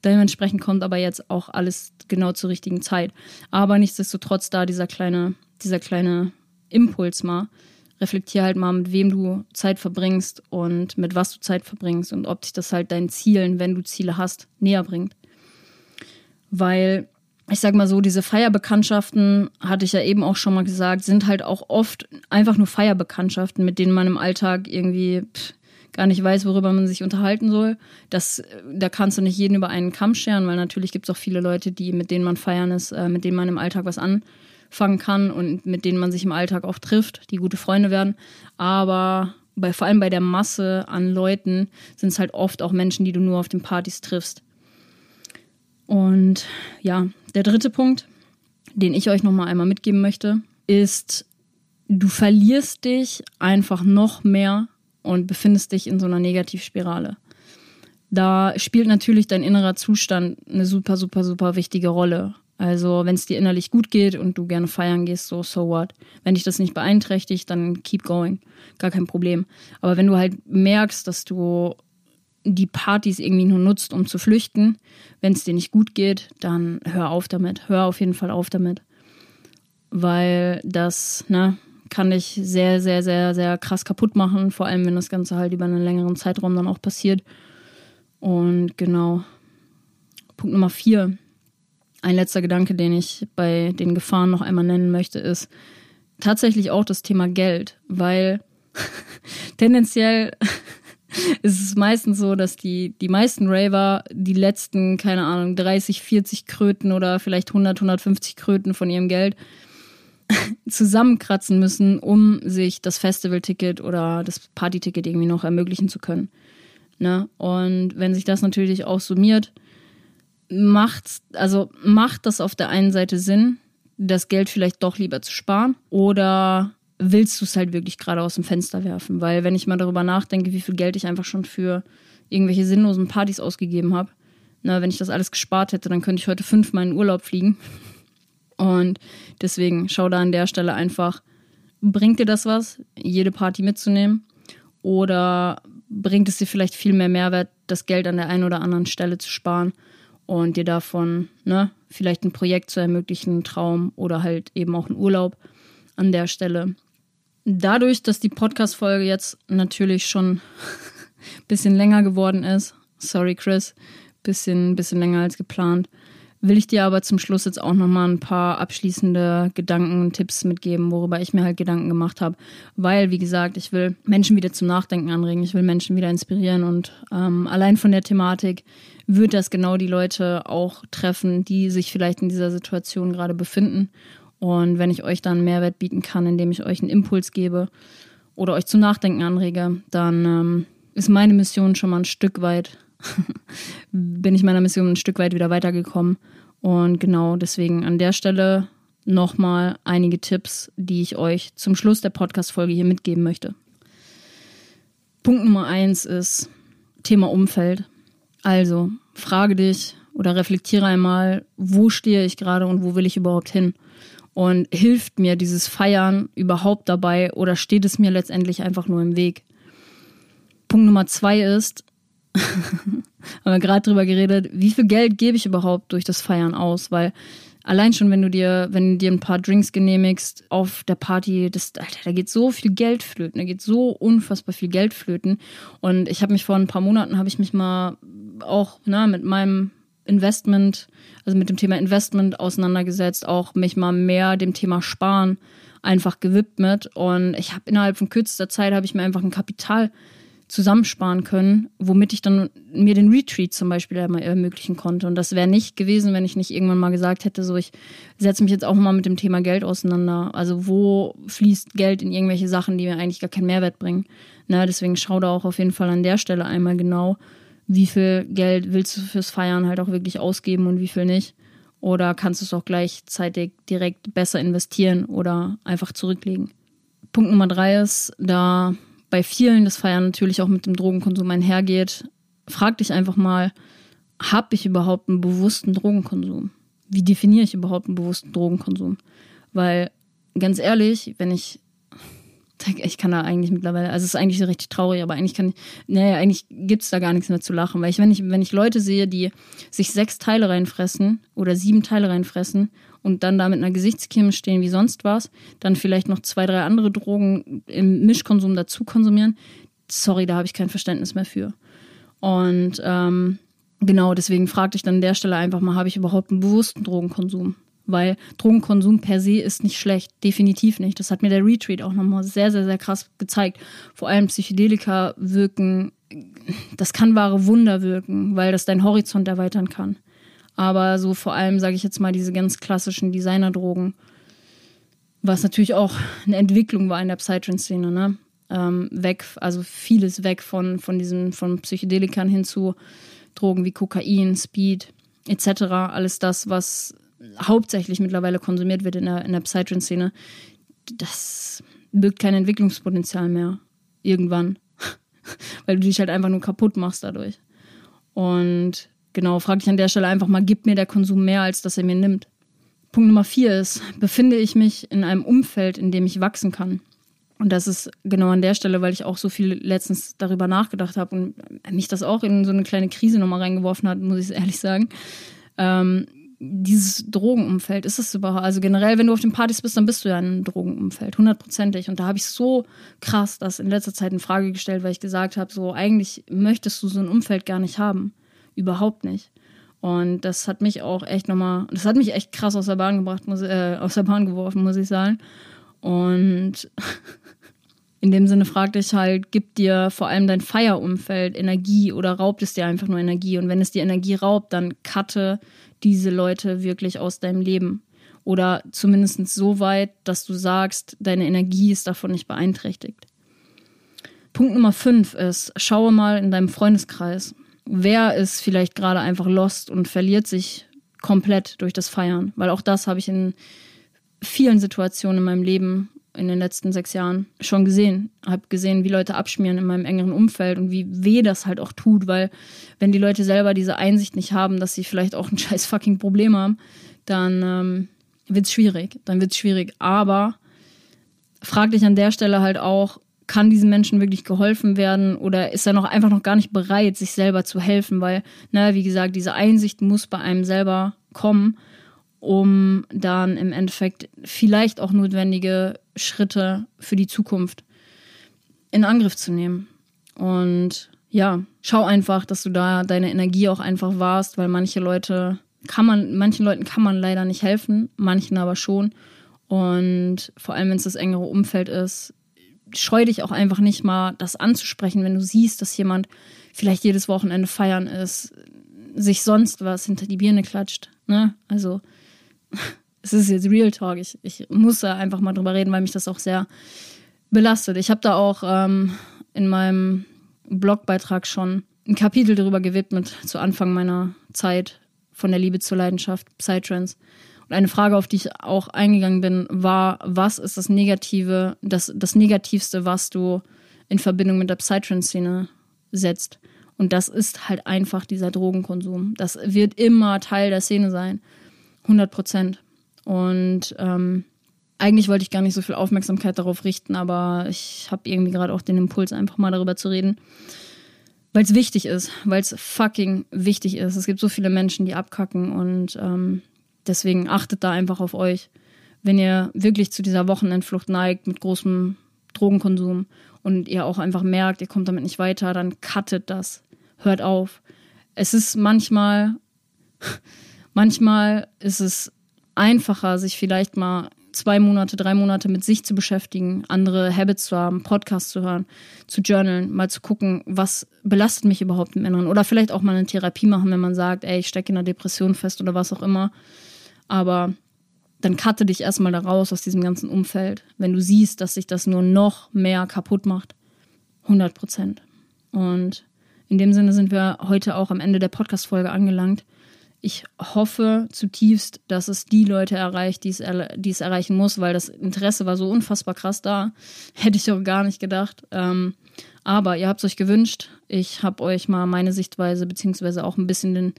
Dementsprechend kommt aber jetzt auch alles genau zur richtigen Zeit. Aber nichtsdestotrotz da dieser kleine, dieser kleine Impuls mal. Reflektier halt mal, mit wem du Zeit verbringst und mit was du Zeit verbringst und ob dich das halt deinen Zielen, wenn du Ziele hast, näher bringt. Weil ich sag mal so, diese Feierbekanntschaften, hatte ich ja eben auch schon mal gesagt, sind halt auch oft einfach nur Feierbekanntschaften, mit denen man im Alltag irgendwie pff, gar nicht weiß, worüber man sich unterhalten soll. Das, da kannst du nicht jeden über einen Kamm scheren, weil natürlich gibt es auch viele Leute, die, mit denen man feiern ist, äh, mit denen man im Alltag was an fangen kann und mit denen man sich im Alltag auch trifft, die gute Freunde werden. Aber bei, vor allem bei der Masse an Leuten sind es halt oft auch Menschen, die du nur auf den Partys triffst. Und ja, der dritte Punkt, den ich euch nochmal einmal mitgeben möchte, ist, du verlierst dich einfach noch mehr und befindest dich in so einer Negativspirale. Da spielt natürlich dein innerer Zustand eine super, super, super wichtige Rolle. Also wenn es dir innerlich gut geht und du gerne feiern gehst, so, so what. Wenn dich das nicht beeinträchtigt, dann keep going. Gar kein Problem. Aber wenn du halt merkst, dass du die Partys irgendwie nur nutzt, um zu flüchten, wenn es dir nicht gut geht, dann hör auf damit. Hör auf jeden Fall auf damit. Weil das, ne, kann dich sehr, sehr, sehr, sehr krass kaputt machen. Vor allem, wenn das Ganze halt über einen längeren Zeitraum dann auch passiert. Und genau. Punkt Nummer vier ein letzter Gedanke, den ich bei den Gefahren noch einmal nennen möchte, ist tatsächlich auch das Thema Geld, weil tendenziell ist es meistens so, dass die, die meisten Raver die letzten, keine Ahnung, 30, 40 Kröten oder vielleicht 100, 150 Kröten von ihrem Geld zusammenkratzen müssen, um sich das Festivalticket oder das Partyticket irgendwie noch ermöglichen zu können. Ne? Und wenn sich das natürlich auch summiert, macht, also macht das auf der einen Seite Sinn, das Geld vielleicht doch lieber zu sparen oder willst du es halt wirklich gerade aus dem Fenster werfen? Weil wenn ich mal darüber nachdenke, wie viel Geld ich einfach schon für irgendwelche sinnlosen Partys ausgegeben habe, na, wenn ich das alles gespart hätte, dann könnte ich heute fünfmal in Urlaub fliegen. Und deswegen schau da an der Stelle einfach, bringt dir das was, jede Party mitzunehmen? Oder bringt es dir vielleicht viel mehr Mehrwert, das Geld an der einen oder anderen Stelle zu sparen und dir davon ne, vielleicht ein Projekt zu ermöglichen, einen Traum oder halt eben auch einen Urlaub an der Stelle. Dadurch, dass die Podcast-Folge jetzt natürlich schon ein bisschen länger geworden ist, sorry Chris, bisschen, bisschen länger als geplant, will ich dir aber zum Schluss jetzt auch nochmal ein paar abschließende Gedanken und Tipps mitgeben, worüber ich mir halt Gedanken gemacht habe. Weil, wie gesagt, ich will Menschen wieder zum Nachdenken anregen, ich will Menschen wieder inspirieren und ähm, allein von der Thematik wird das genau die Leute auch treffen, die sich vielleicht in dieser Situation gerade befinden. Und wenn ich euch dann Mehrwert bieten kann, indem ich euch einen Impuls gebe oder euch zum Nachdenken anrege, dann ähm, ist meine Mission schon mal ein Stück weit, bin ich meiner Mission ein Stück weit wieder weitergekommen. Und genau deswegen an der Stelle nochmal einige Tipps, die ich euch zum Schluss der Podcast-Folge hier mitgeben möchte. Punkt Nummer eins ist Thema Umfeld. Also, frage dich oder reflektiere einmal, wo stehe ich gerade und wo will ich überhaupt hin? Und hilft mir dieses Feiern überhaupt dabei oder steht es mir letztendlich einfach nur im Weg? Punkt Nummer zwei ist, haben wir gerade drüber geredet, wie viel Geld gebe ich überhaupt durch das Feiern aus? Weil allein schon, wenn du dir, wenn du dir ein paar Drinks genehmigst auf der Party, das, Alter, da geht so viel Geld flöten, da geht so unfassbar viel Geld flöten. Und ich habe mich vor ein paar Monaten, habe ich mich mal auch na, mit meinem Investment, also mit dem Thema Investment auseinandergesetzt, auch mich mal mehr dem Thema Sparen einfach gewidmet. Und ich habe innerhalb von kürzester Zeit habe ich mir einfach ein Kapital zusammensparen können, womit ich dann mir den Retreat zum Beispiel ermöglichen konnte. Und das wäre nicht gewesen, wenn ich nicht irgendwann mal gesagt hätte, so ich setze mich jetzt auch mal mit dem Thema Geld auseinander. Also wo fließt Geld in irgendwelche Sachen, die mir eigentlich gar keinen Mehrwert bringen. Na, deswegen schau da auch auf jeden Fall an der Stelle einmal genau, wie viel Geld willst du fürs Feiern halt auch wirklich ausgeben und wie viel nicht. Oder kannst du es auch gleichzeitig direkt besser investieren oder einfach zurücklegen. Punkt Nummer drei ist, da bei vielen das Feiern natürlich auch mit dem Drogenkonsum einhergeht, frag dich einfach mal, habe ich überhaupt einen bewussten Drogenkonsum? Wie definiere ich überhaupt einen bewussten Drogenkonsum? Weil ganz ehrlich, wenn ich ich kann da eigentlich mittlerweile, also es ist eigentlich so richtig traurig, aber eigentlich kann naja, eigentlich gibt es da gar nichts mehr zu lachen, weil ich, wenn ich, wenn ich Leute sehe, die sich sechs Teile reinfressen oder sieben Teile reinfressen und dann da mit einer Gesichtscreme stehen wie sonst was, dann vielleicht noch zwei, drei andere Drogen im Mischkonsum dazu konsumieren. Sorry, da habe ich kein Verständnis mehr für. Und ähm, genau, deswegen fragte ich dann an der Stelle einfach mal, habe ich überhaupt einen bewussten Drogenkonsum? Weil Drogenkonsum per se ist nicht schlecht, definitiv nicht. Das hat mir der Retreat auch nochmal sehr, sehr, sehr krass gezeigt. Vor allem Psychedelika wirken, das kann wahre Wunder wirken, weil das deinen Horizont erweitern kann. Aber so vor allem, sage ich jetzt mal, diese ganz klassischen Designerdrogen, was natürlich auch eine Entwicklung war in der Psytrance-Szene, ne? Ähm, weg, also vieles weg von, von diesen, von Psychedelikern hin zu Drogen wie Kokain, Speed, etc. Alles das, was hauptsächlich mittlerweile konsumiert wird in der, in der Psytrance-Szene, das birgt kein Entwicklungspotenzial mehr. Irgendwann. Weil du dich halt einfach nur kaputt machst dadurch. Und Genau, frage ich an der Stelle einfach mal, gibt mir der Konsum mehr, als dass er mir nimmt? Punkt Nummer vier ist, befinde ich mich in einem Umfeld, in dem ich wachsen kann? Und das ist genau an der Stelle, weil ich auch so viel letztens darüber nachgedacht habe und mich das auch in so eine kleine Krise nochmal reingeworfen hat, muss ich ehrlich sagen. Ähm, dieses Drogenumfeld, ist es überhaupt? Also generell, wenn du auf den Partys bist, dann bist du ja in einem Drogenumfeld, hundertprozentig. Und da habe ich so krass das in letzter Zeit in Frage gestellt, weil ich gesagt habe, so eigentlich möchtest du so ein Umfeld gar nicht haben überhaupt nicht. Und das hat mich auch echt nochmal, das hat mich echt krass aus der Bahn gebracht, muss, äh, aus der Bahn geworfen, muss ich sagen. Und in dem Sinne fragte ich halt, gibt dir vor allem dein Feierumfeld Energie oder raubt es dir einfach nur Energie? Und wenn es dir Energie raubt, dann cutte diese Leute wirklich aus deinem Leben. Oder zumindest so weit, dass du sagst, deine Energie ist davon nicht beeinträchtigt. Punkt Nummer fünf ist, schaue mal in deinem Freundeskreis wer ist vielleicht gerade einfach lost und verliert sich komplett durch das Feiern. Weil auch das habe ich in vielen Situationen in meinem Leben in den letzten sechs Jahren schon gesehen. Habe gesehen, wie Leute abschmieren in meinem engeren Umfeld und wie weh das halt auch tut, weil wenn die Leute selber diese Einsicht nicht haben, dass sie vielleicht auch ein scheiß fucking Problem haben, dann ähm, wird es schwierig. Dann wird es schwierig. Aber frag dich an der Stelle halt auch, kann diesen Menschen wirklich geholfen werden oder ist er noch einfach noch gar nicht bereit, sich selber zu helfen, weil, na, wie gesagt, diese Einsicht muss bei einem selber kommen, um dann im Endeffekt vielleicht auch notwendige Schritte für die Zukunft in Angriff zu nehmen. Und ja, schau einfach, dass du da deine Energie auch einfach warst, weil manche Leute kann man, manchen Leuten kann man leider nicht helfen, manchen aber schon. Und vor allem, wenn es das engere Umfeld ist, scheu dich auch einfach nicht mal, das anzusprechen, wenn du siehst, dass jemand vielleicht jedes Wochenende feiern ist, sich sonst was hinter die Birne klatscht. Ne? Also, es ist jetzt Real Talk. Ich, ich muss da einfach mal drüber reden, weil mich das auch sehr belastet. Ich habe da auch ähm, in meinem Blogbeitrag schon ein Kapitel darüber gewidmet, zu Anfang meiner Zeit von der Liebe zur Leidenschaft, Psytrance. Und eine Frage, auf die ich auch eingegangen bin, war, was ist das Negative, das, das Negativste, was du in Verbindung mit der Psytrance-Szene setzt? Und das ist halt einfach dieser Drogenkonsum. Das wird immer Teil der Szene sein. 100 Prozent. Und ähm, eigentlich wollte ich gar nicht so viel Aufmerksamkeit darauf richten, aber ich habe irgendwie gerade auch den Impuls, einfach mal darüber zu reden. Weil es wichtig ist, weil es fucking wichtig ist. Es gibt so viele Menschen, die abkacken und ähm, Deswegen achtet da einfach auf euch. Wenn ihr wirklich zu dieser Wochenendflucht neigt mit großem Drogenkonsum und ihr auch einfach merkt, ihr kommt damit nicht weiter, dann cuttet das. Hört auf. Es ist manchmal, manchmal ist es einfacher, sich vielleicht mal zwei Monate, drei Monate mit sich zu beschäftigen, andere Habits zu haben, Podcasts zu hören, zu journalen, mal zu gucken, was belastet mich überhaupt im Inneren. Oder vielleicht auch mal eine Therapie machen, wenn man sagt, ey, ich stecke in einer Depression fest oder was auch immer. Aber dann cutte dich erstmal da raus aus diesem ganzen Umfeld, wenn du siehst, dass sich das nur noch mehr kaputt macht. 100 Prozent. Und in dem Sinne sind wir heute auch am Ende der Podcast-Folge angelangt. Ich hoffe zutiefst, dass es die Leute erreicht, die es, die es erreichen muss, weil das Interesse war so unfassbar krass da. Hätte ich auch gar nicht gedacht. Ähm, aber ihr habt es euch gewünscht. Ich habe euch mal meine Sichtweise, beziehungsweise auch ein bisschen den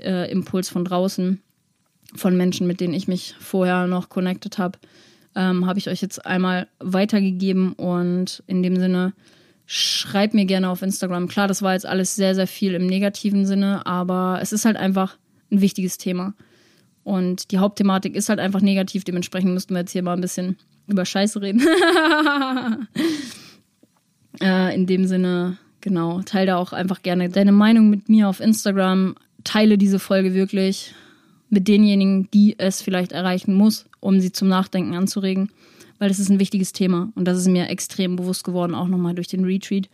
äh, Impuls von draußen von Menschen, mit denen ich mich vorher noch connected habe, ähm, habe ich euch jetzt einmal weitergegeben und in dem Sinne schreibt mir gerne auf Instagram. Klar, das war jetzt alles sehr, sehr viel im negativen Sinne, aber es ist halt einfach ein wichtiges Thema. Und die Hauptthematik ist halt einfach negativ, dementsprechend müssten wir jetzt hier mal ein bisschen über Scheiße reden. äh, in dem Sinne, genau, teile da auch einfach gerne deine Meinung mit mir auf Instagram. Teile diese Folge wirklich mit denjenigen, die es vielleicht erreichen muss, um sie zum Nachdenken anzuregen, weil das ist ein wichtiges Thema und das ist mir extrem bewusst geworden, auch nochmal durch den Retreat.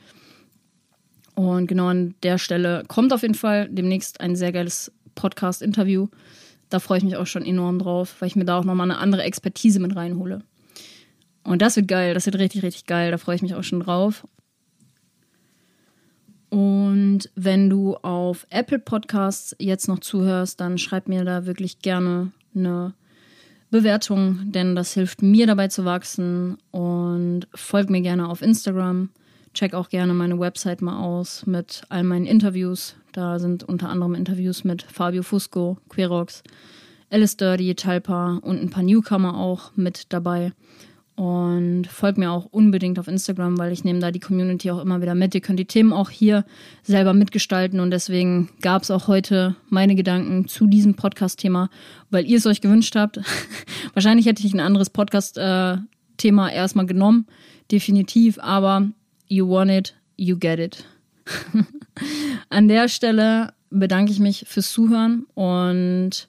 Und genau an der Stelle kommt auf jeden Fall demnächst ein sehr geiles Podcast-Interview. Da freue ich mich auch schon enorm drauf, weil ich mir da auch nochmal eine andere Expertise mit reinhole. Und das wird geil, das wird richtig, richtig geil. Da freue ich mich auch schon drauf. Und wenn du auf Apple Podcasts jetzt noch zuhörst, dann schreib mir da wirklich gerne eine Bewertung, denn das hilft mir dabei zu wachsen. Und folg mir gerne auf Instagram. Check auch gerne meine Website mal aus mit all meinen Interviews. Da sind unter anderem Interviews mit Fabio Fusco, Querox, Alice Dirty, Talpa und ein paar Newcomer auch mit dabei. Und folgt mir auch unbedingt auf Instagram, weil ich nehme da die Community auch immer wieder mit. Ihr könnt die Themen auch hier selber mitgestalten und deswegen gab es auch heute meine Gedanken zu diesem Podcast-Thema, weil ihr es euch gewünscht habt. Wahrscheinlich hätte ich ein anderes Podcast-Thema erstmal genommen, definitiv, aber you want it, you get it. An der Stelle bedanke ich mich fürs Zuhören und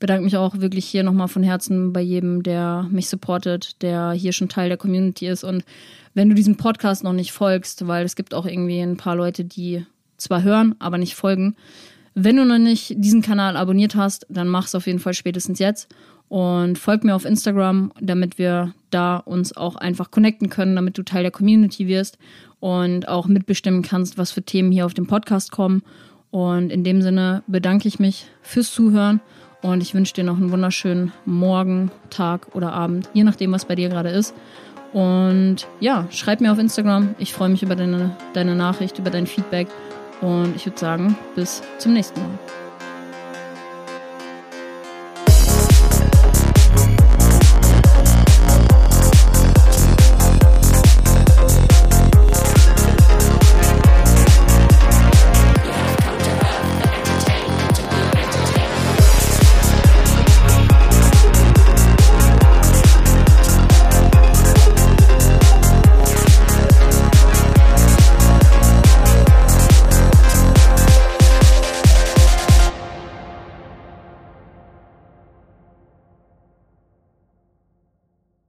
bedanke mich auch wirklich hier nochmal von Herzen bei jedem, der mich supportet, der hier schon Teil der Community ist. Und wenn du diesem Podcast noch nicht folgst, weil es gibt auch irgendwie ein paar Leute, die zwar hören, aber nicht folgen. Wenn du noch nicht diesen Kanal abonniert hast, dann mach es auf jeden Fall spätestens jetzt und folg mir auf Instagram, damit wir da uns auch einfach connecten können, damit du Teil der Community wirst und auch mitbestimmen kannst, was für Themen hier auf dem Podcast kommen. Und in dem Sinne bedanke ich mich fürs Zuhören und ich wünsche dir noch einen wunderschönen Morgen, Tag oder Abend, je nachdem, was bei dir gerade ist. Und ja, schreib mir auf Instagram. Ich freue mich über deine, deine Nachricht, über dein Feedback. Und ich würde sagen, bis zum nächsten Mal.